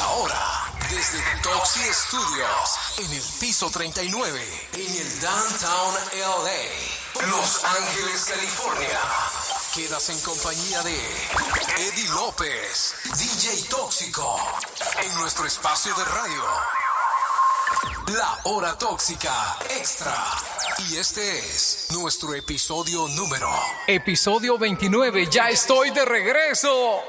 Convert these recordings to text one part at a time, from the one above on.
Ahora. Desde Toxi Studios, en el piso 39, en el Downtown LA, Los Ángeles, California. Quedas en compañía de Eddie López, DJ Tóxico, en nuestro espacio de radio. La hora tóxica extra. Y este es nuestro episodio número. Episodio 29, ya estoy de regreso.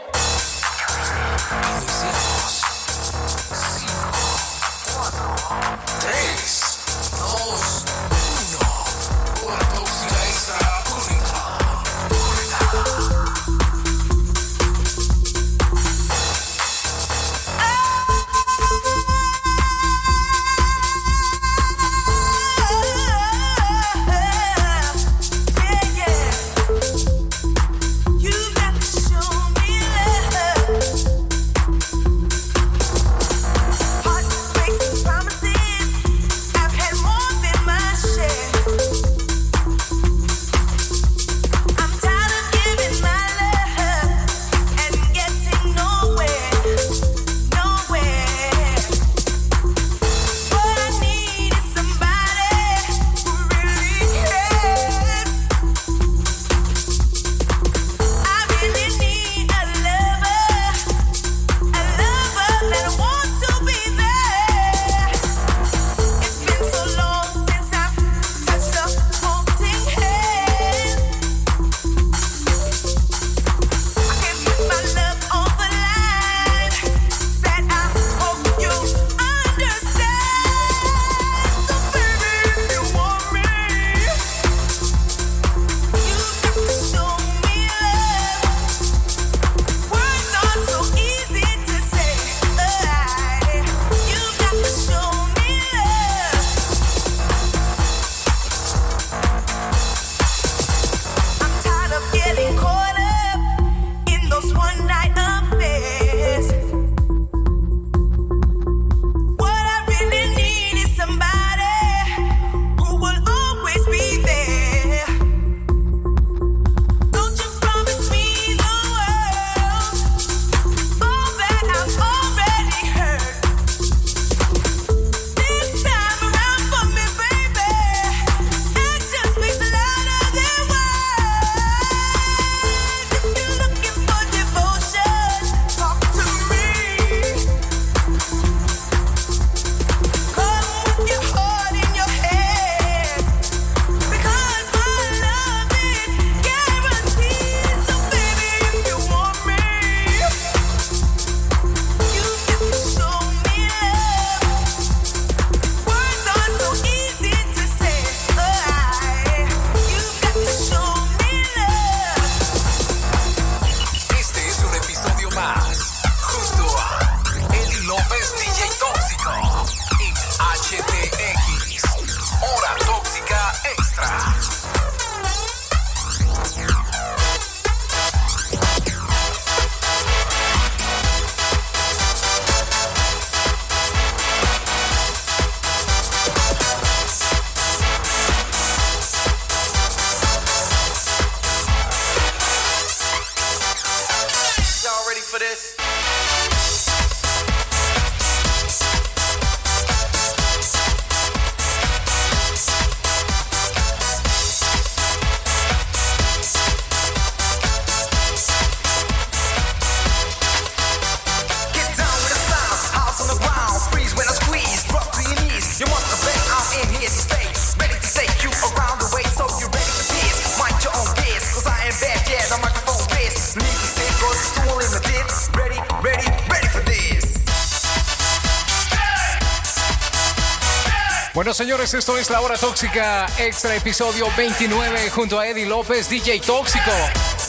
Bueno, señores, esto es La Hora Tóxica, extra episodio 29, junto a Eddie López, DJ Tóxico.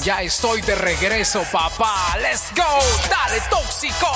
Ya estoy de regreso, papá. ¡Let's go! ¡Dale, Tóxico!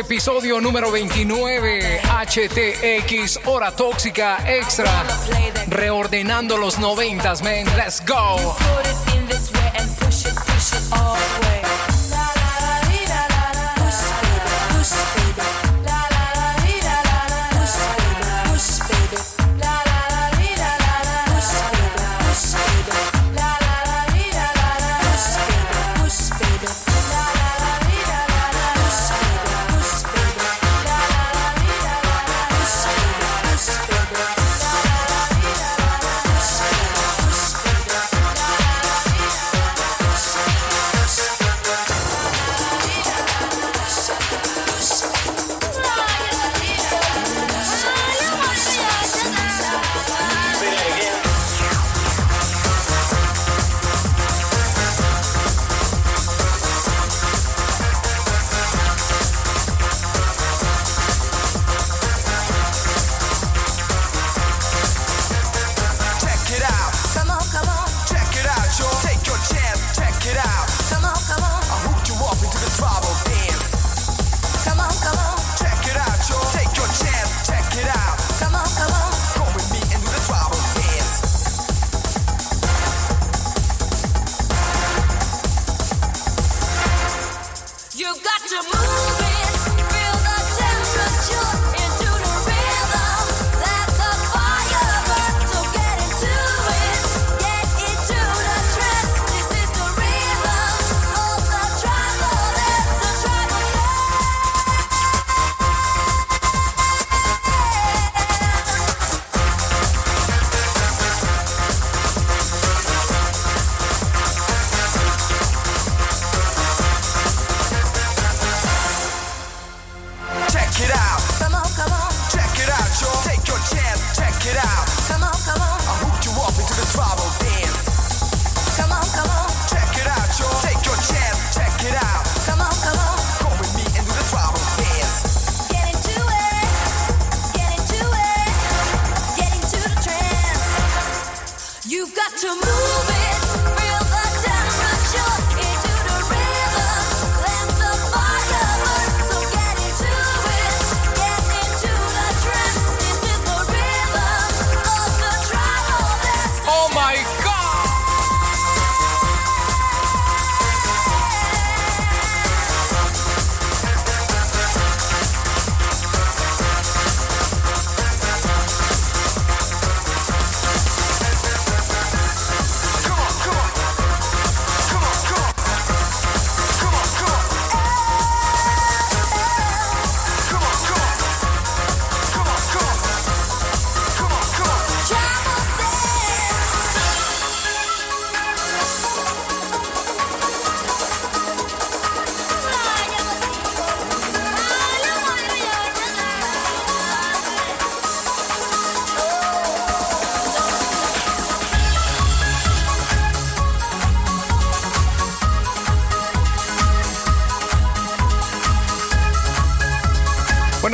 episodio número 29, HTX, Hora Tóxica Extra, reordenando los 90s, man. Let's go.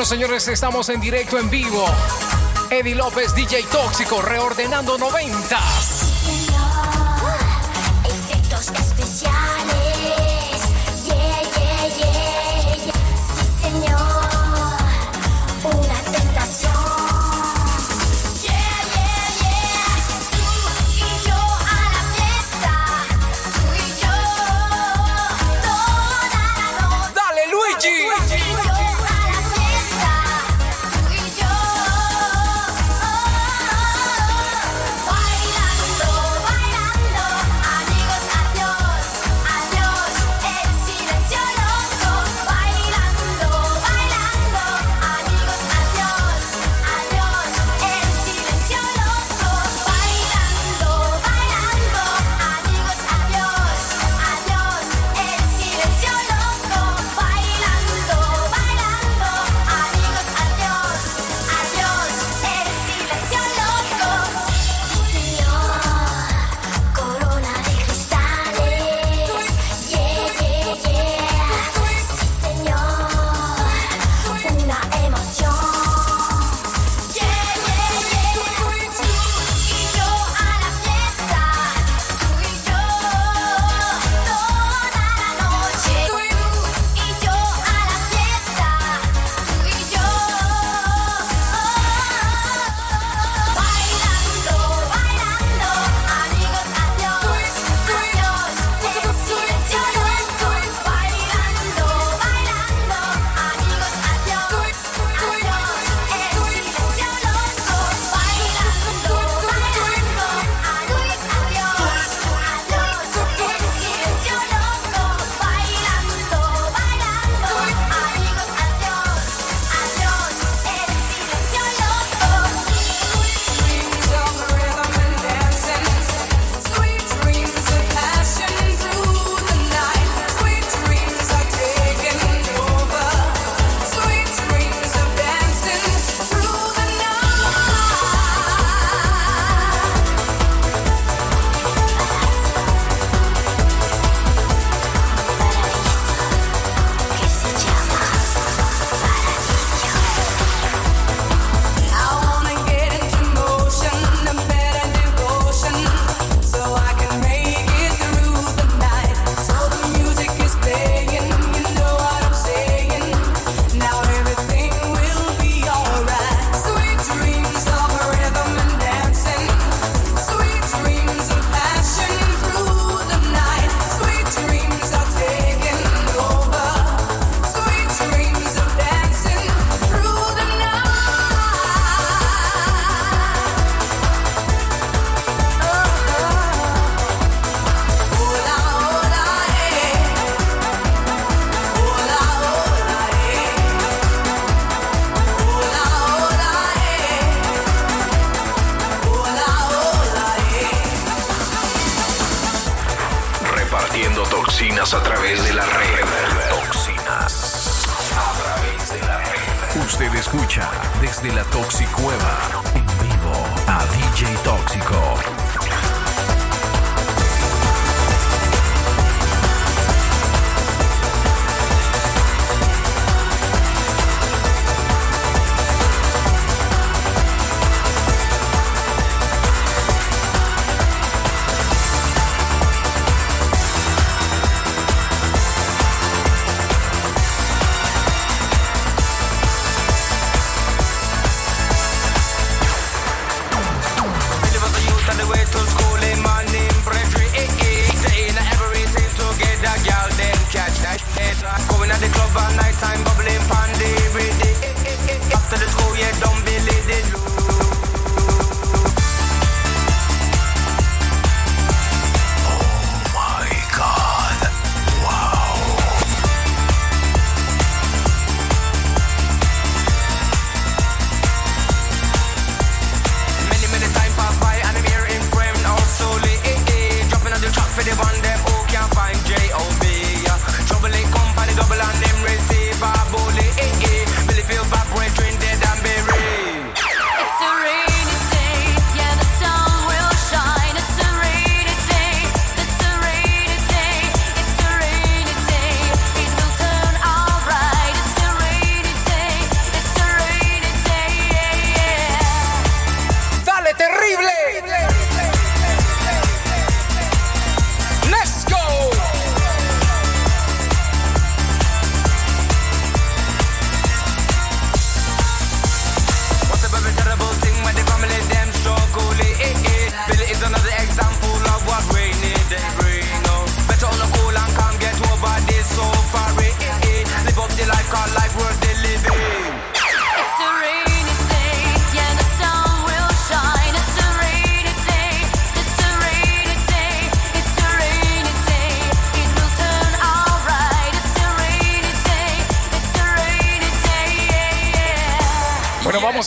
señores, estamos en directo en vivo. Eddie López, DJ Tóxico, reordenando 90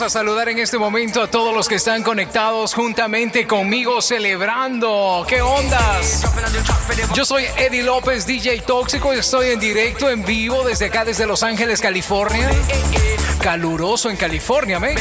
A saludar en este momento a todos los que están conectados juntamente conmigo celebrando. ¿Qué ondas? Yo soy Eddie López, DJ Tóxico, y estoy en directo, en vivo, desde acá, desde Los Ángeles, California. Caluroso en California, ¿me?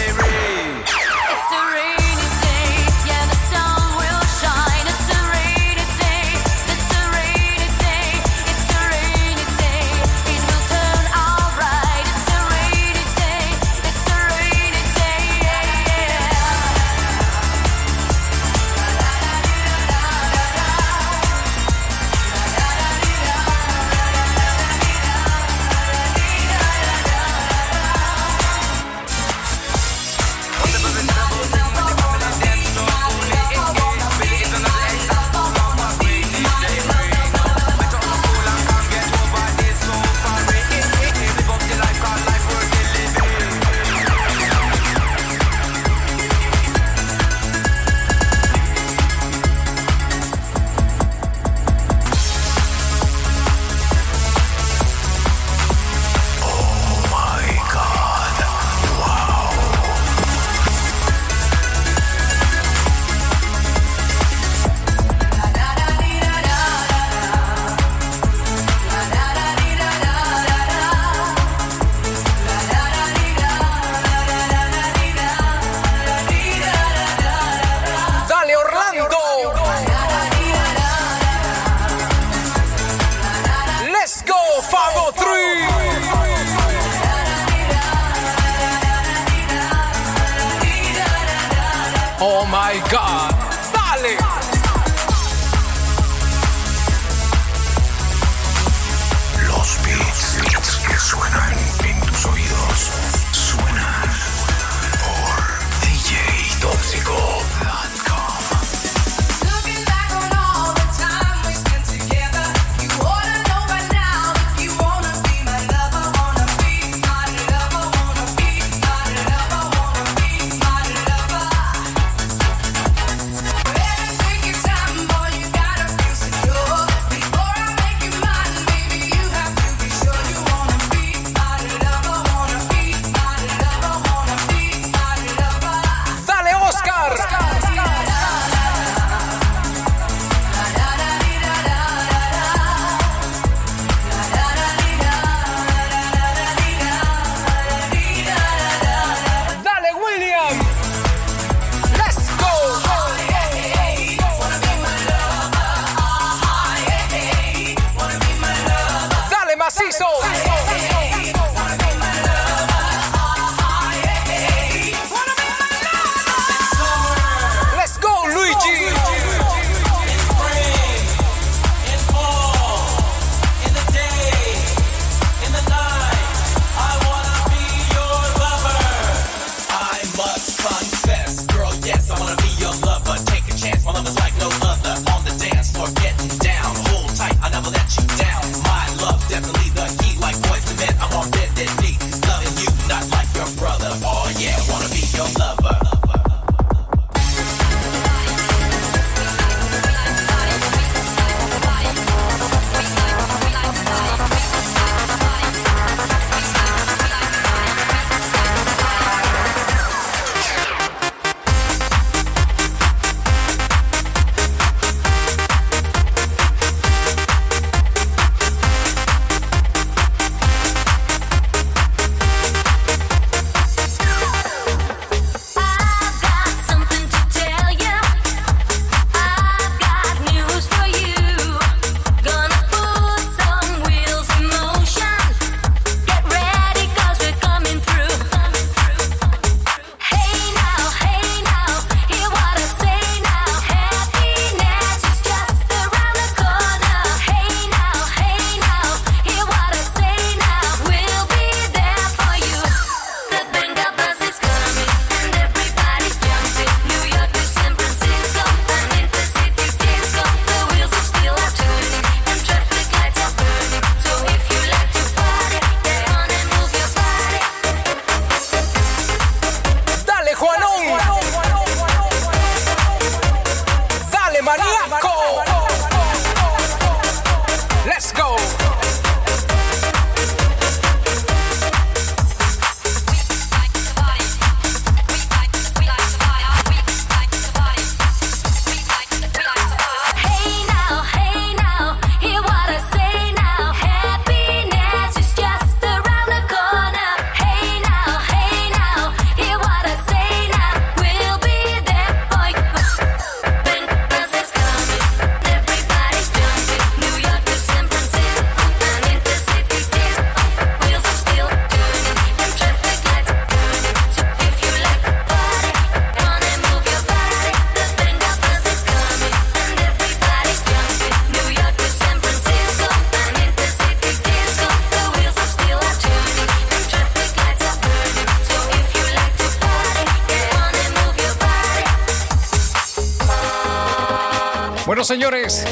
señores.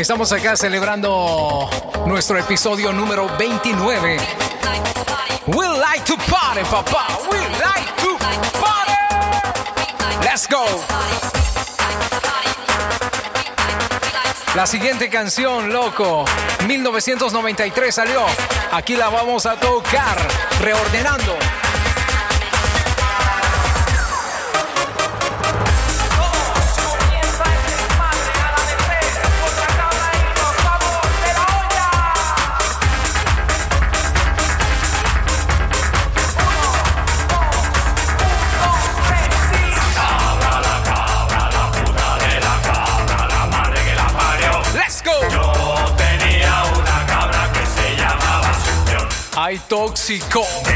Estamos acá celebrando nuestro episodio número 29. We like to party, papá. We like to party. Let's go. La siguiente canción, loco, 1993 salió. Aquí la vamos a tocar, reordenando. Jesse Cotton.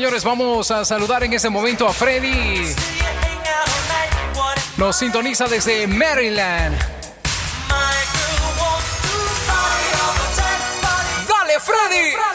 Señores, vamos a saludar en este momento a Freddy. Nos sintoniza desde Maryland. ¡Dale, Freddy!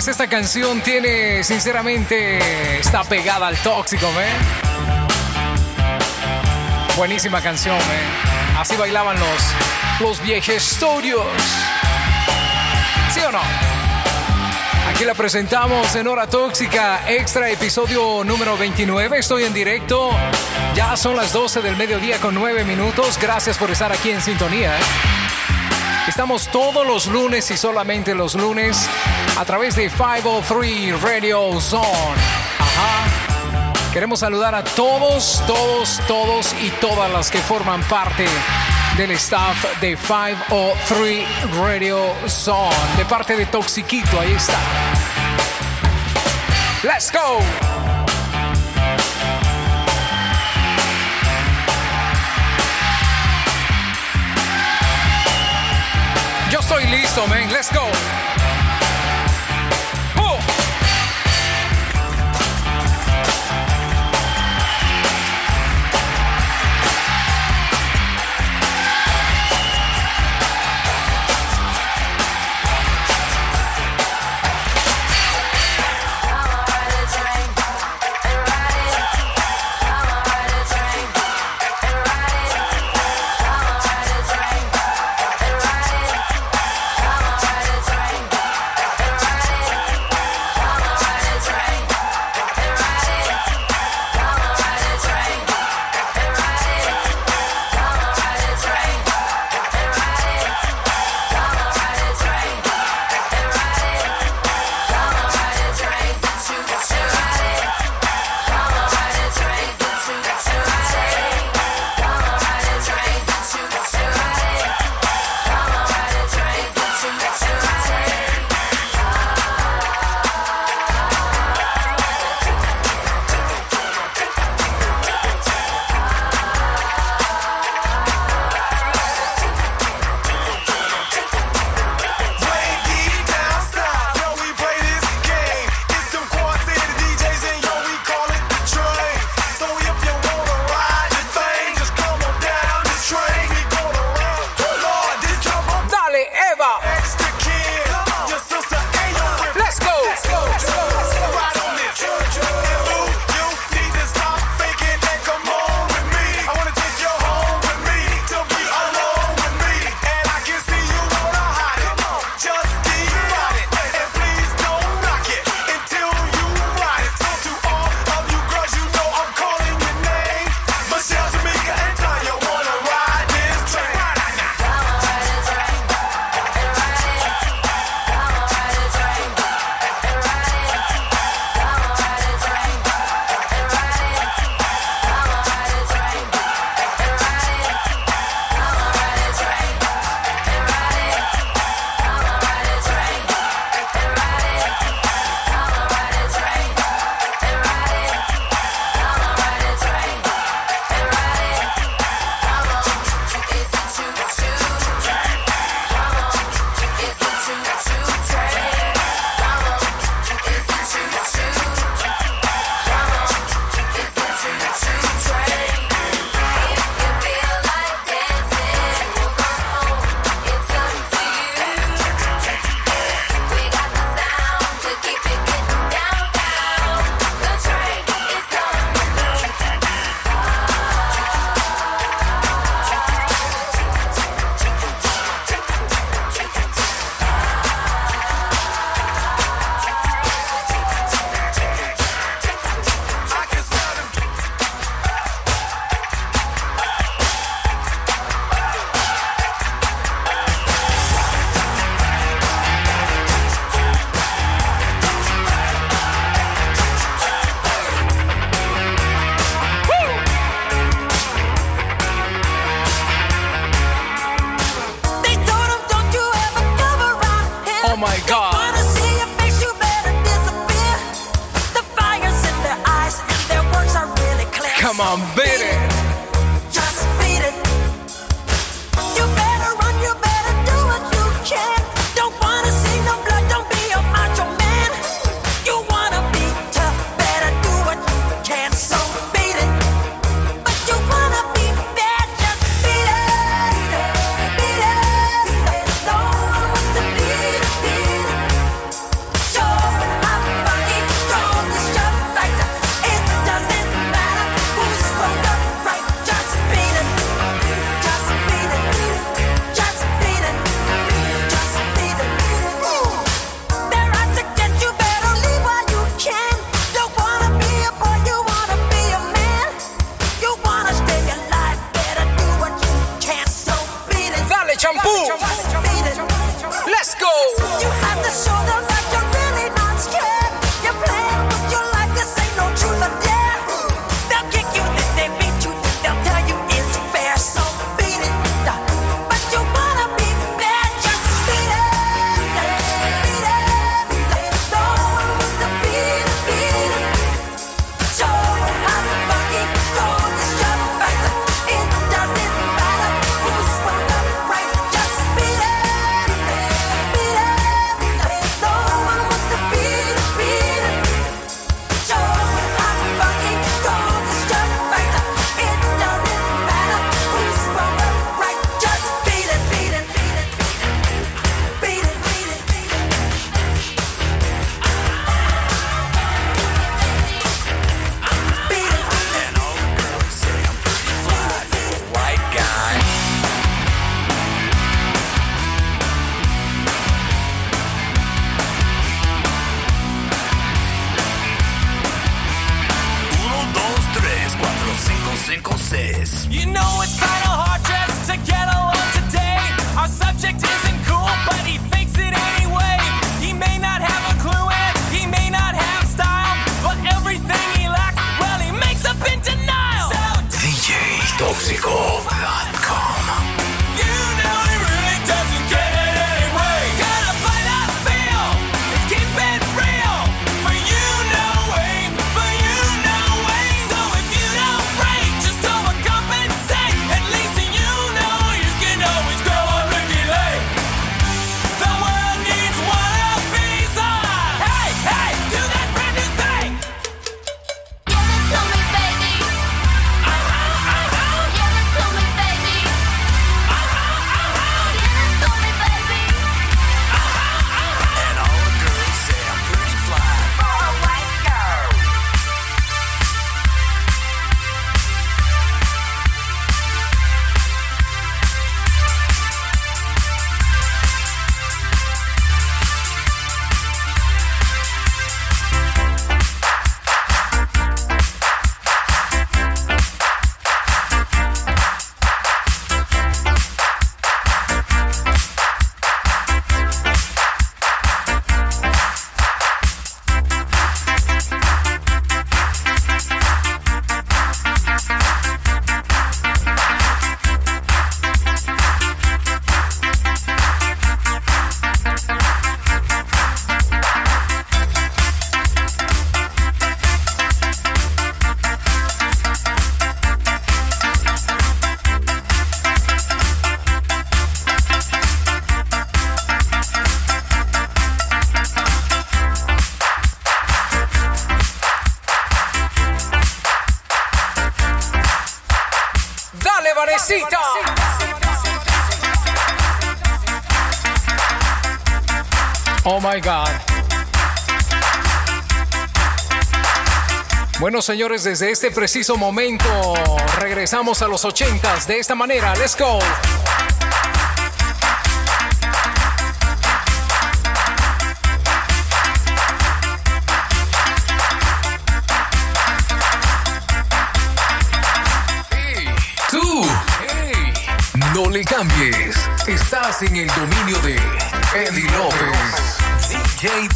Señores, esta canción tiene, sinceramente, está pegada al tóxico, ¿eh? Buenísima canción, ¿eh? Así bailaban los, los viejestorios. ¿Sí o no? Aquí la presentamos en Hora Tóxica, extra episodio número 29. Estoy en directo. Ya son las 12 del mediodía con 9 minutos. Gracias por estar aquí en sintonía. ¿eh? Estamos todos los lunes y solamente los lunes a través de 503 Radio Zone. Ajá. Queremos saludar a todos, todos, todos y todas las que forman parte del staff de 503 Radio Zone. De parte de Toxiquito, ahí está. Let's go. Estoy listo, man. Let's go. my baby. my God. Bueno, señores, desde este preciso momento regresamos a los ochentas de esta manera. Let's go. No le cambies. Estás en el dominio de Eddie López. J.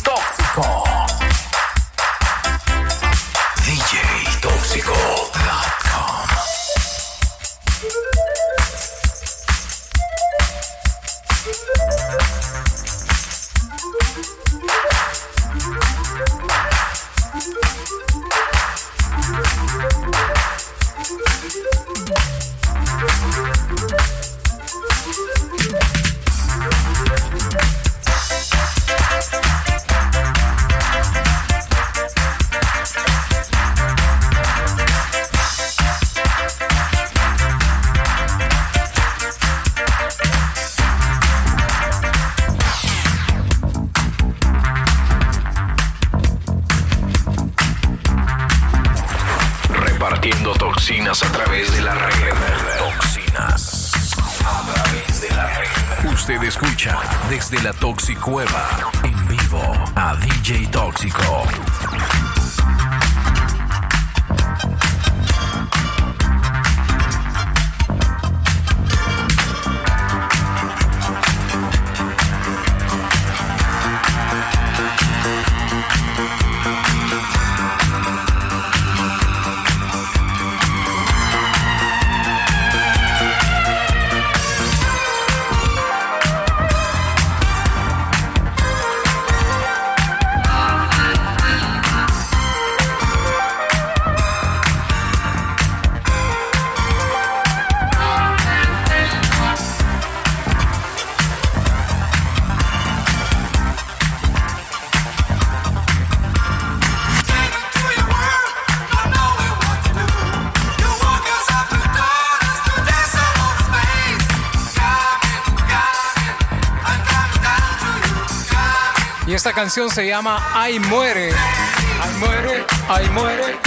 esta canción se llama Ay muere. Ay muere, ay muere.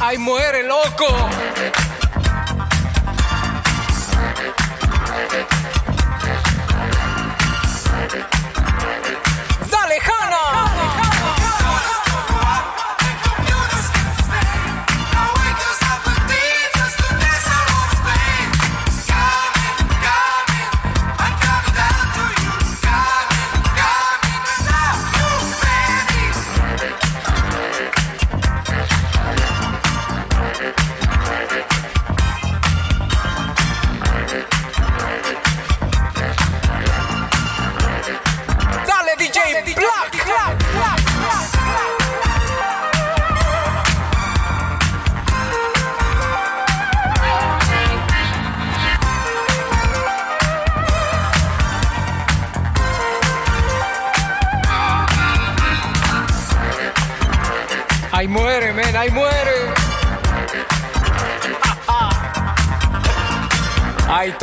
Ay muere, loco.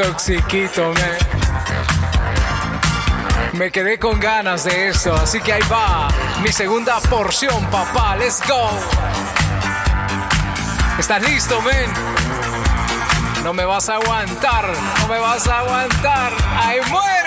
Toxiquito, men. Me quedé con ganas de esto, así que ahí va mi segunda porción, papá. Let's go. ¿Estás listo, men? No me vas a aguantar, no me vas a aguantar. ¡Ahí muere!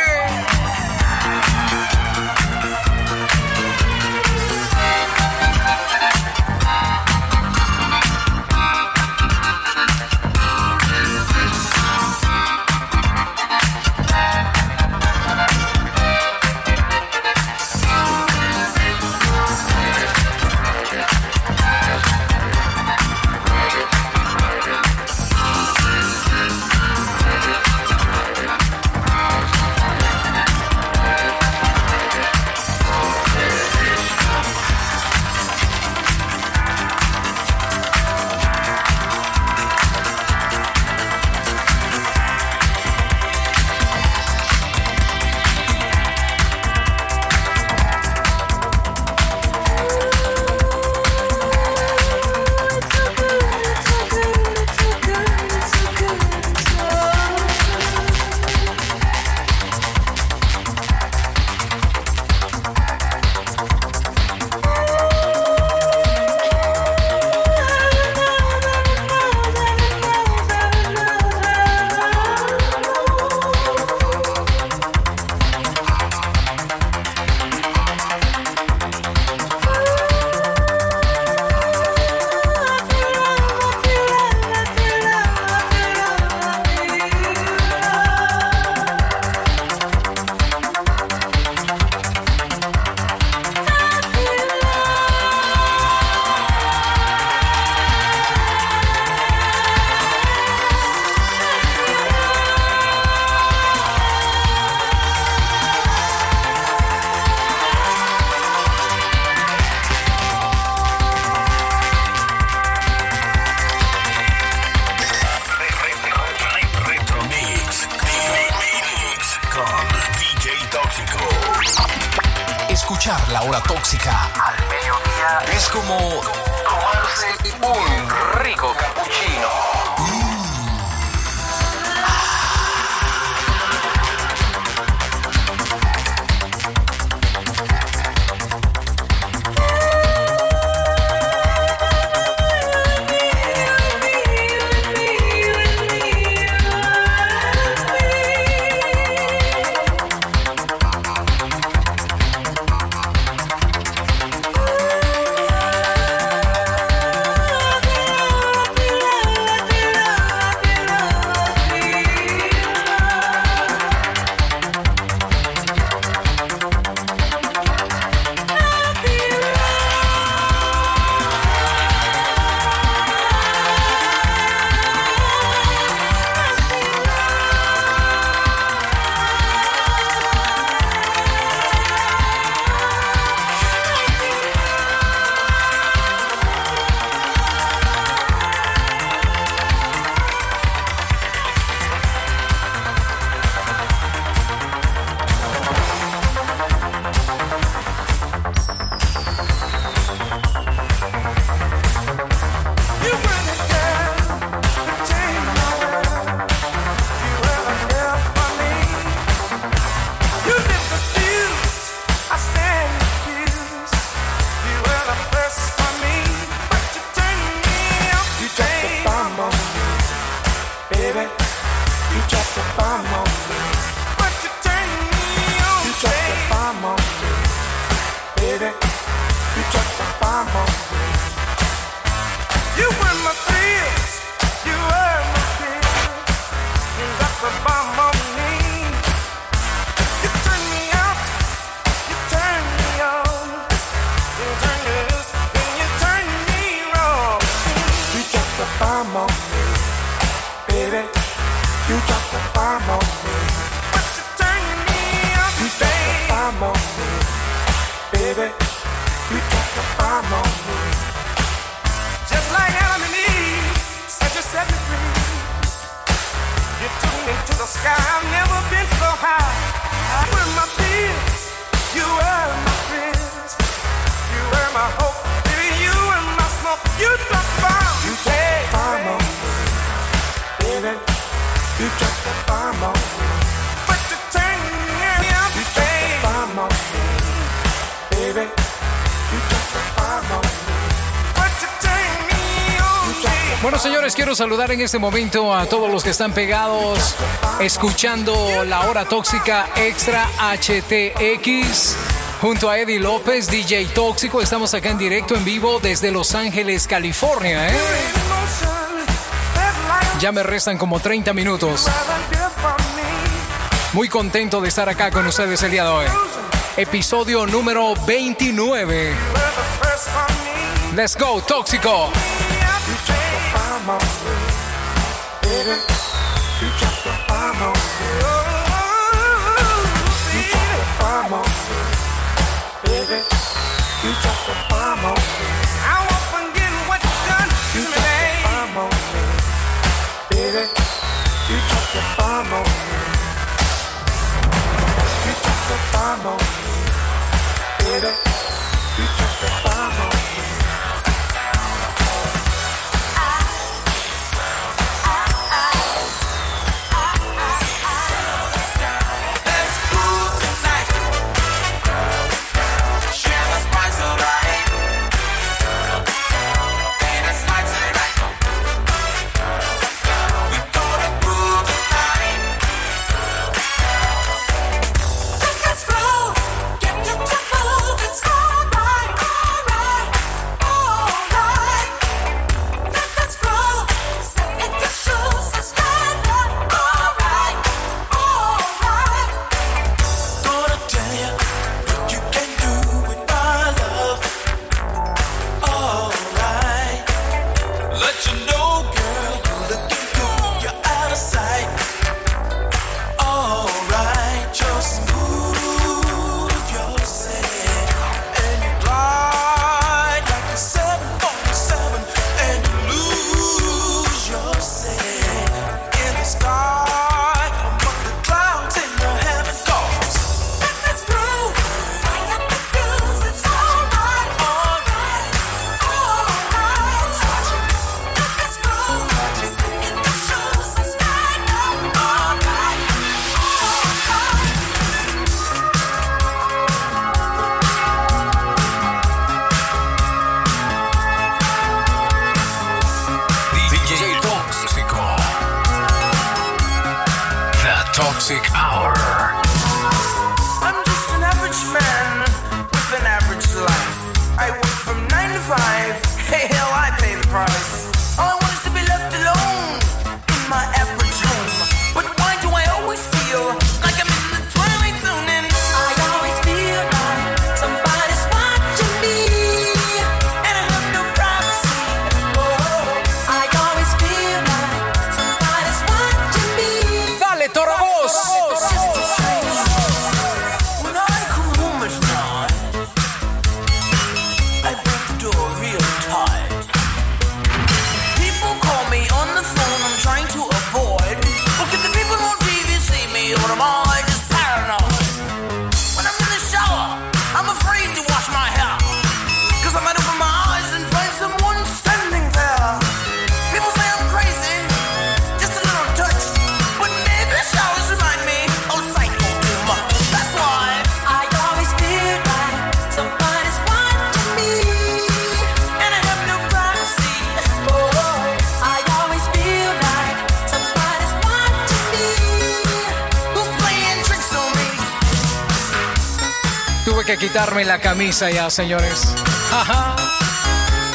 Saludar en este momento a todos los que están pegados escuchando la hora tóxica extra HTX. Junto a Eddie López, DJ Tóxico, estamos acá en directo en vivo desde Los Ángeles, California. ¿eh? Ya me restan como 30 minutos. Muy contento de estar acá con ustedes el día de hoy. Episodio número 29. Let's go, Tóxico. baby. You drop your bomb on me. Baby. You drop your bomb on me. I won't forget what you done to me, baby. On me, baby. You on me. You on me, baby. You on me. camisa ya, señores. Ajá.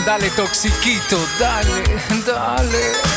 Dale, toxiquito, dale, dale.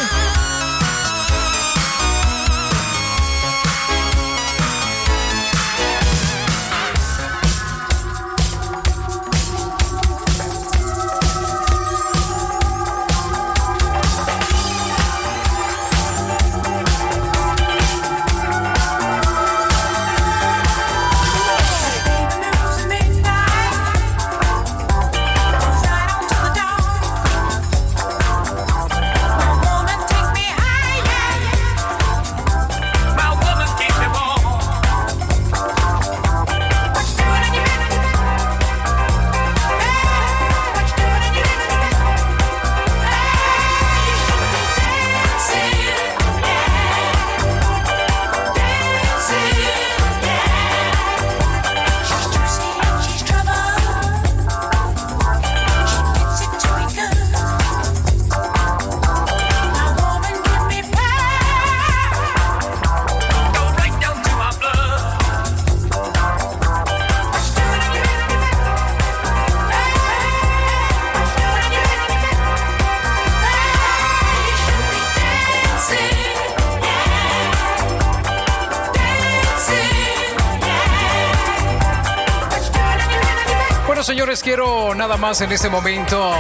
más en este momento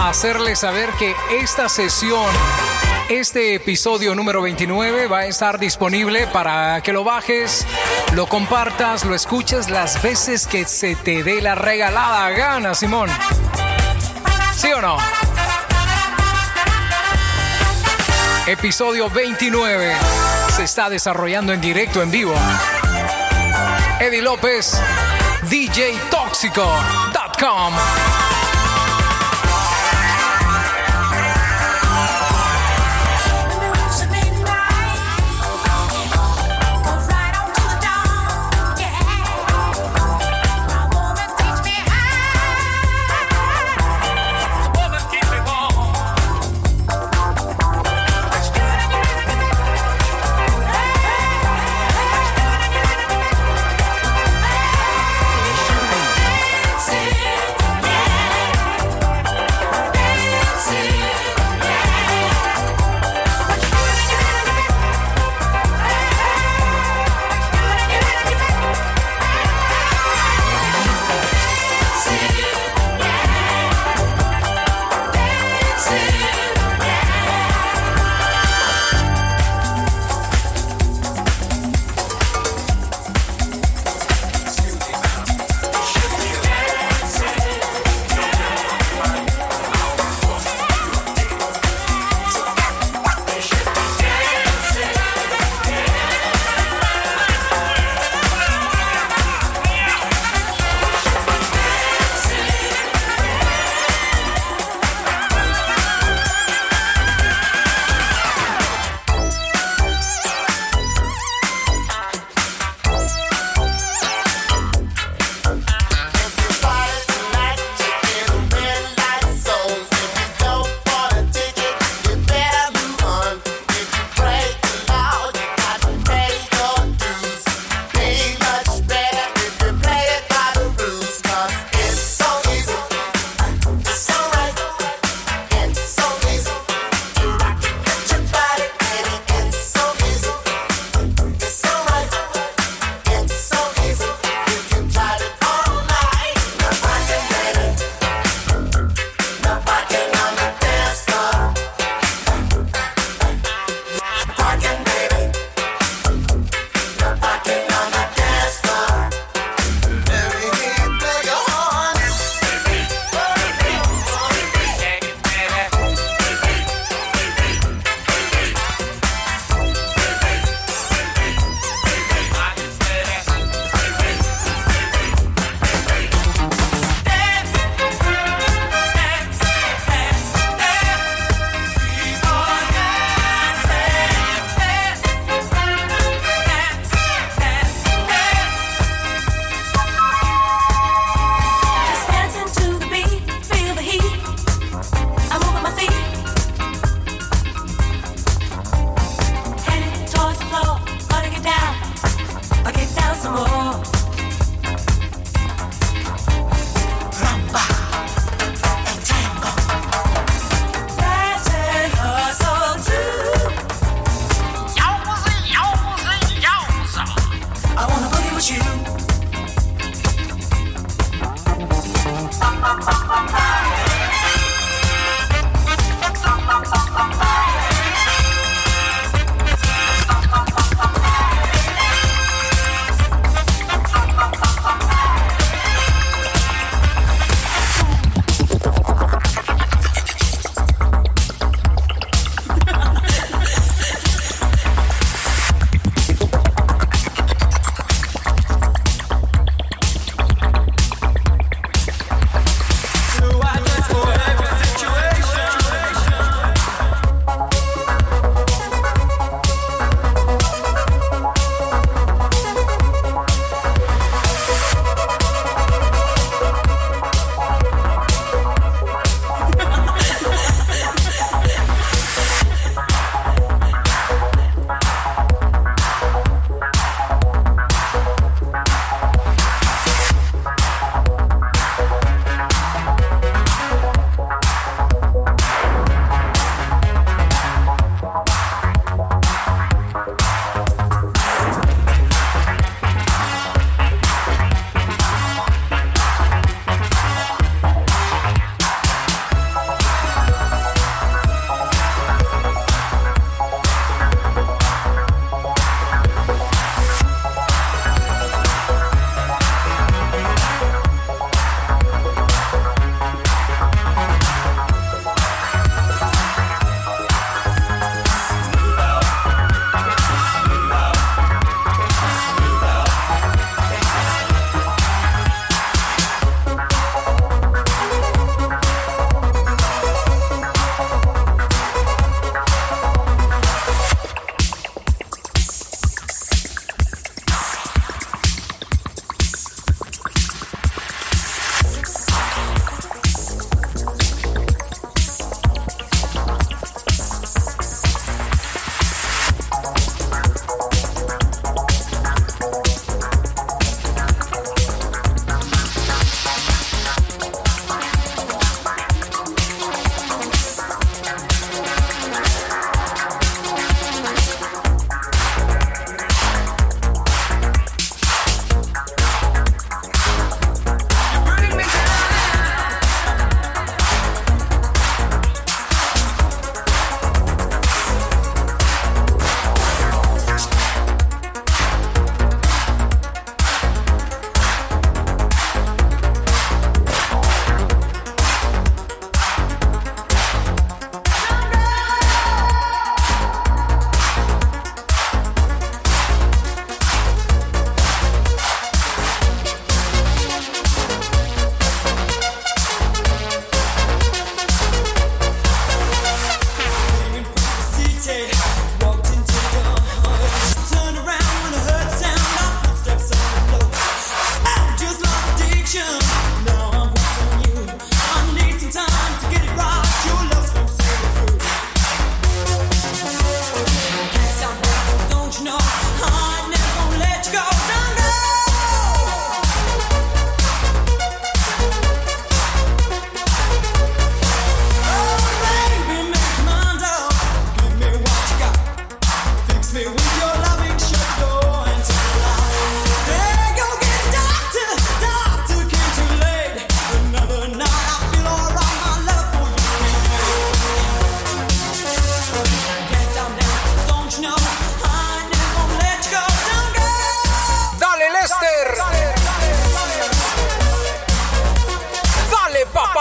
hacerles saber que esta sesión, este episodio número 29 va a estar disponible para que lo bajes, lo compartas, lo escuches las veces que se te dé la regalada gana, Simón. ¿Sí o no? Episodio 29 se está desarrollando en directo, en vivo. Eddie López, DJ Tóxico. Sportsnet.com.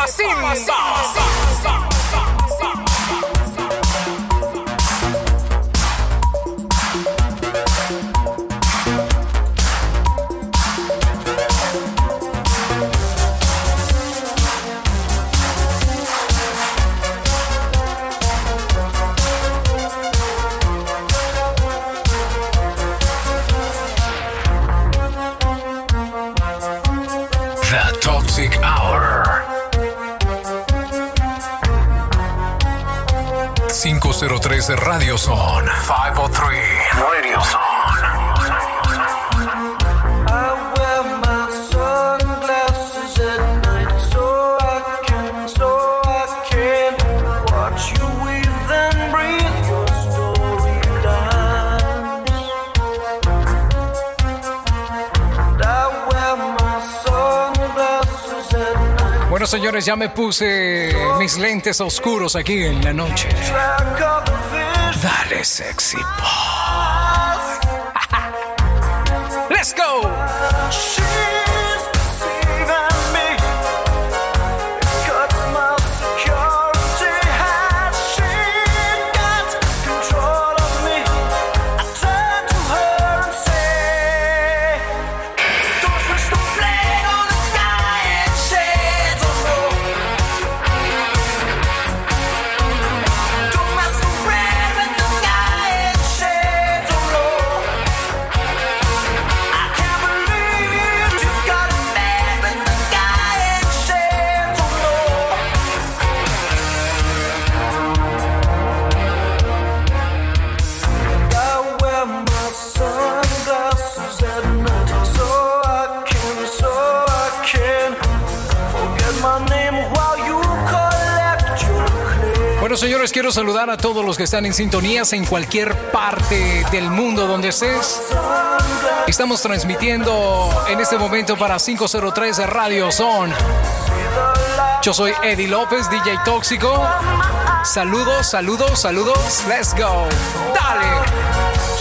Simba. Simba. Simba. 503 Radio Zone. 503 Bueno, señores, ya me puse mis lentes oscuros aquí en la noche. Dale, sexy boss. Quiero saludar a todos los que están en sintonías en cualquier parte del mundo donde estés. Estamos transmitiendo en este momento para 503 de Radio Son. Yo soy Eddie López, DJ Tóxico. Saludos, saludos, saludos. Let's go. Dale.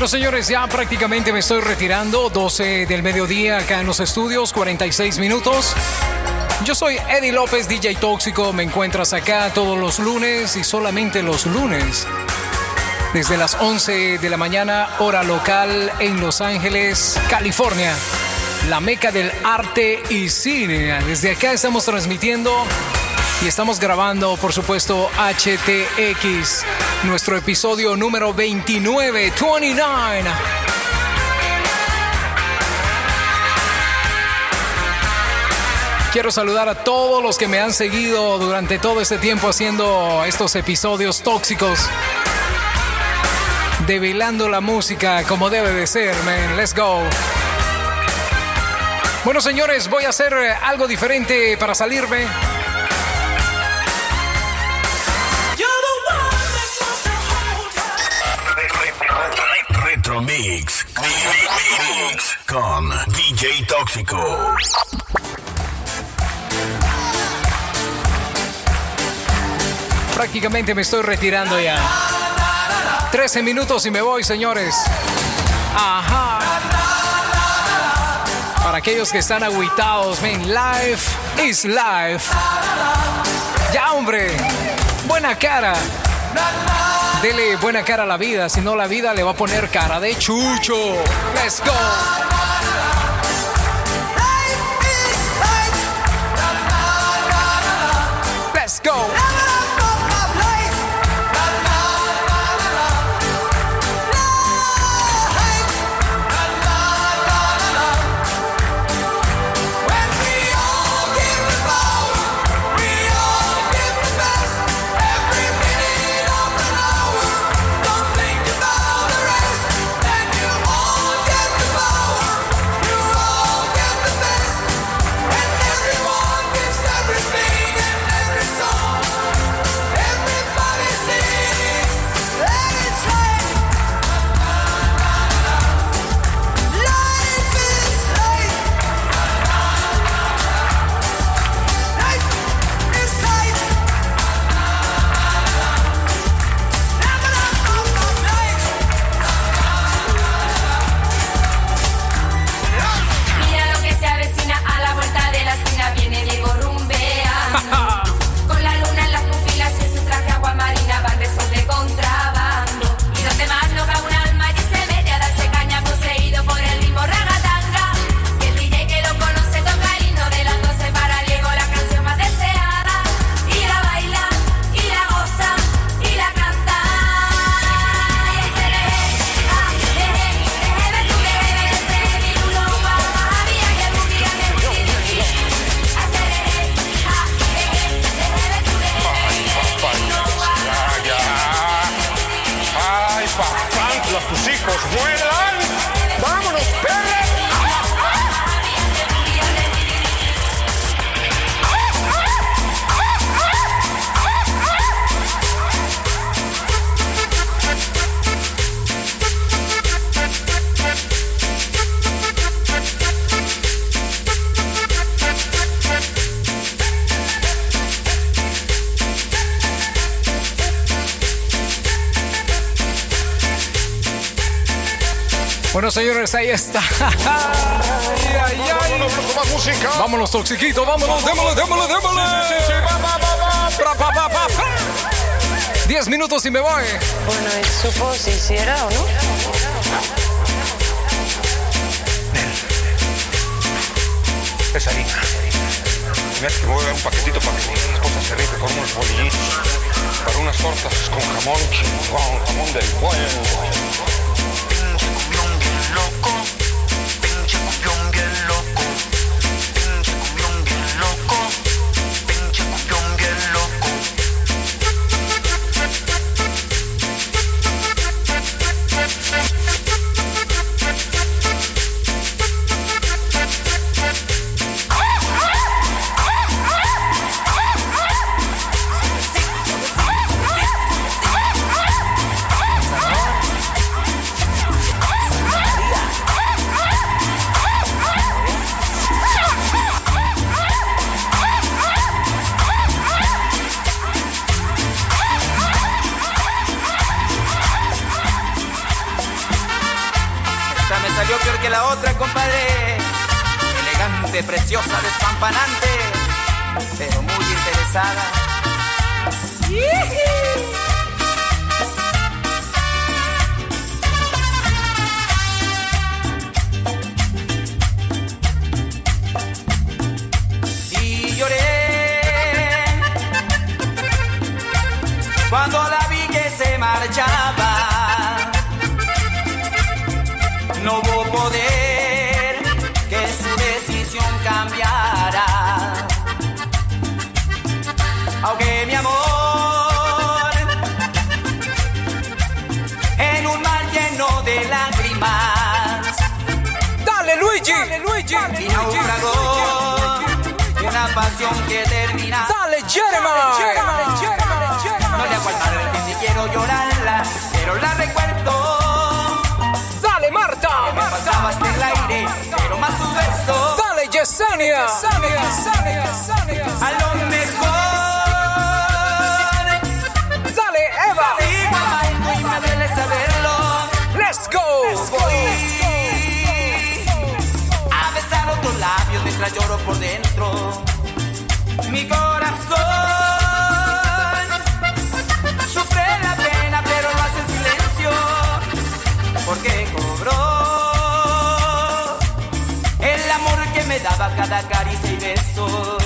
Bueno, señores, ya prácticamente me estoy retirando. 12 del mediodía acá en los estudios, 46 minutos. Yo soy Eddie López, DJ Tóxico. Me encuentras acá todos los lunes y solamente los lunes. Desde las 11 de la mañana, hora local en Los Ángeles, California. La meca del arte y cine. Desde acá estamos transmitiendo y estamos grabando, por supuesto, HTX, nuestro episodio número 29, 29. Quiero saludar a todos los que me han seguido durante todo este tiempo haciendo estos episodios tóxicos. Develando la música como debe de ser, man. Let's go. Bueno, señores, voy a hacer algo diferente para salirme. Mix. Mix con DJ Tóxico. Prácticamente me estoy retirando ya. 13 minutos y me voy, señores. Ajá. Para aquellos que están agüitados, ven, life is life. Ya, hombre. Buena cara. Dele buena cara a la vida, si no la vida le va a poner cara de chucho. Let's go. Let's go. Toxiquito, vámonos, démosle, démosle, démosle. va, va, va, va. Pra, pa, pa, pa, pa. Diez minutos y me voy. Bueno, y supo si hiciera o no. Salió peor que la otra, compadre. Elegante, preciosa, despampanante, pero muy interesada. Pasión que termina. Dale Jeremy, No le hago al mal ni quiero llorarla, pero la recuerdo. Dale Marta, Me faltaba hasta el aire, pero más su beso. dale Yesenia, A lo mejor dale Eva, y me duele saberlo. let's go. Voy a besar otros labios mientras lloro por dentro. Mi corazón sufre la pena, pero lo hace en silencio. Porque cobró el amor que me daba cada caricia y beso.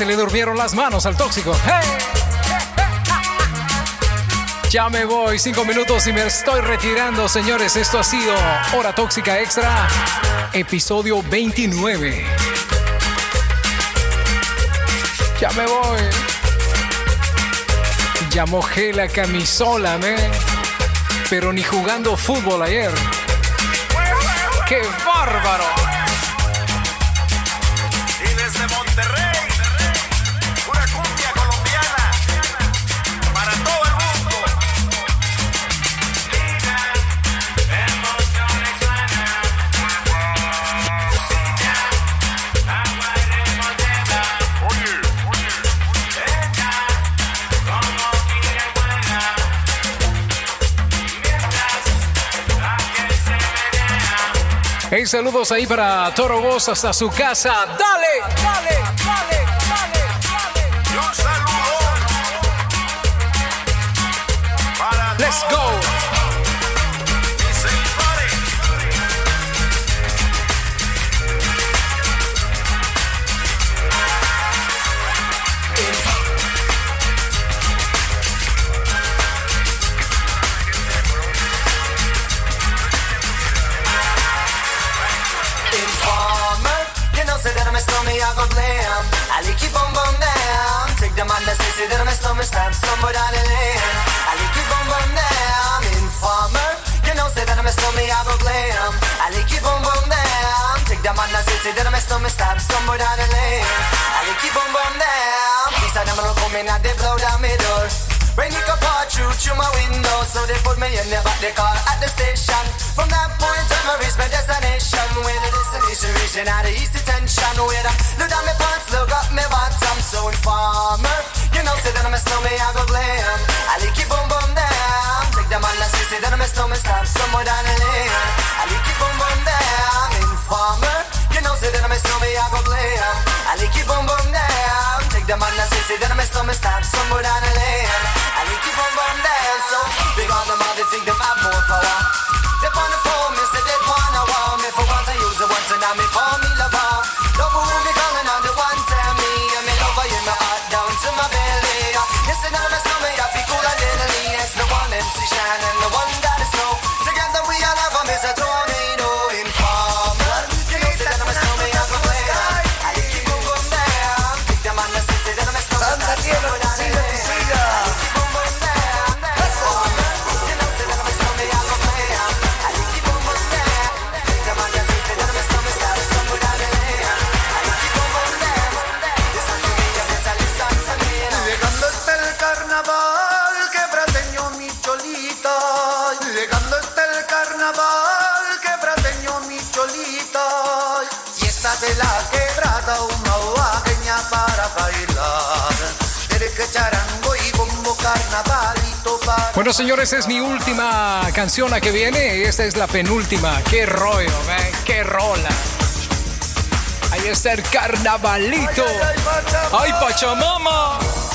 Se le durmieron las manos al tóxico. Ya me voy, cinco minutos y me estoy retirando, señores. Esto ha sido Hora Tóxica Extra, episodio 29. Ya me voy. Ya mojé la camisola, me. Pero ni jugando fútbol ayer. ¡Qué bárbaro! Hey, saludos ahí para Toro Voz hasta su casa. ¡Dale! ¡Dale! ¡Dale! ¡Dale! Un saludo para ¡Let's go! The says that my stomach down the lane. I like it boom boom down, informer. You know, say that I'm a stomach, I go blame. I like it boom boom down. Take the man that says that my stomach stab somewhere down the lane. I like it boom boom down. Please, I never come in and they blow down my door. Rain come pour through through my window, so they put me in the back the car at the station. From that point on, I reach my destination. Where the destination reaching out of east detention. Where I look down my pants, look up my bottom, so informer. You know, say that I'm a snowman, I go blame. I like it boom boom down. Take the man that say, that I'm a snowman, stop somewhere down the lane. I like it boom boom down. Informer. You know, say that I'm a snowman, I go blame. I like it boom boom down. Take the man that say, that I'm a snowman, stop somewhere down the lane. I like it boom boom down. So big on them all, they think they have more power. They on the phone, me say wanna wow me for once I use it once and now me call me lover. Love who me calling on the one tell me and me lover in my heart down to my belly. Listen to me, stomach, I feel cool and little It's the one MC Shine and the one that is snow. Together we all have a miss a de la quebrada, una huaqueña para bailar. Derecha charango y bombo carnavalito para. Bueno, señores, es mi última canción la que viene. Esta es la penúltima. Qué rollo. Qué rola. Ahí está el carnavalito. ¡Ay, Pachamama! Ahí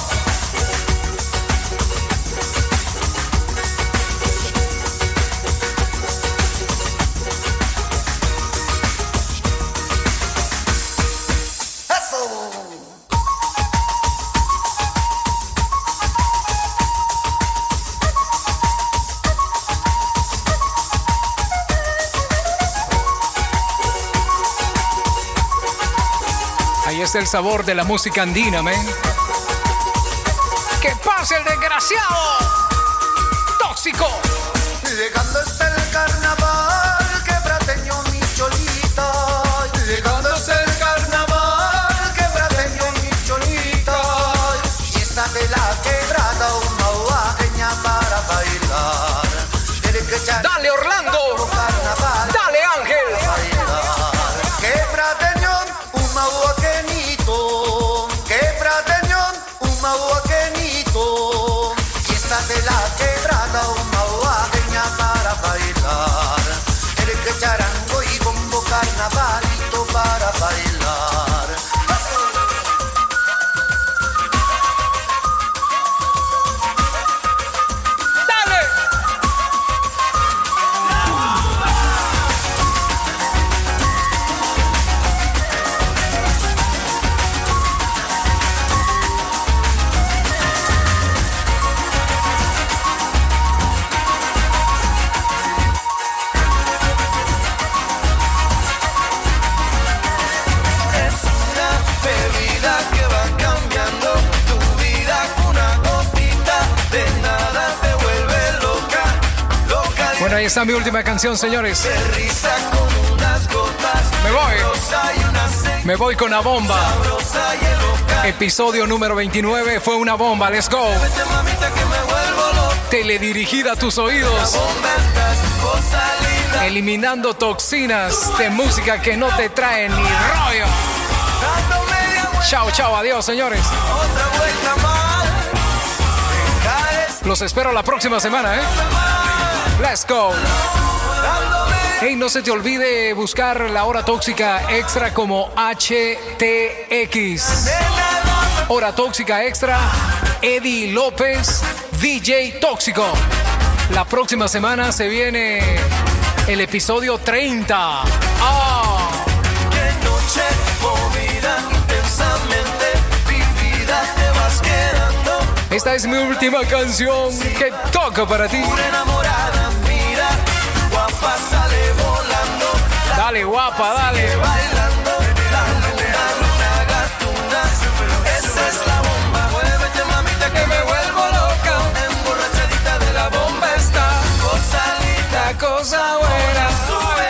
el sabor de la música andina, man. ¡Que pase el desgraciado! ¡Tóxico! Llegando está el carnaval, quebrateño mi cholita. Llegando está el carnaval, quebrateño mi cholita. Fiesta de la quebrada, una huaqueña para bailar. Dale, Orlando. Ahí está mi última canción, señores. Me voy. Me voy con la bomba. Episodio número 29 fue una bomba. Let's go. Teledirigida a tus oídos. Eliminando toxinas de música que no te trae ni rollo. Chao, chao, adiós, señores. Los espero la próxima semana, ¿eh? Let's go. Hey, no se te olvide buscar la hora tóxica extra como HTX. Hora tóxica extra, Eddie López, DJ Tóxico. La próxima semana se viene el episodio 30. Ah. Que noche movida, intensamente vivida, te vas quedando. Esta es mi última canción que toca para ti. Enamorada, guapa sale volando. La Dale, guapa, dale. bailando, la luna, luna gatuna. Esa es la bomba, mueve que me vuelvo loca. Emborrachadita de la bomba está. Cosa linda, cosa buena. Sube,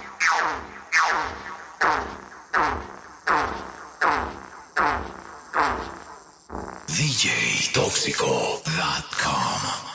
DJ DJToxico.com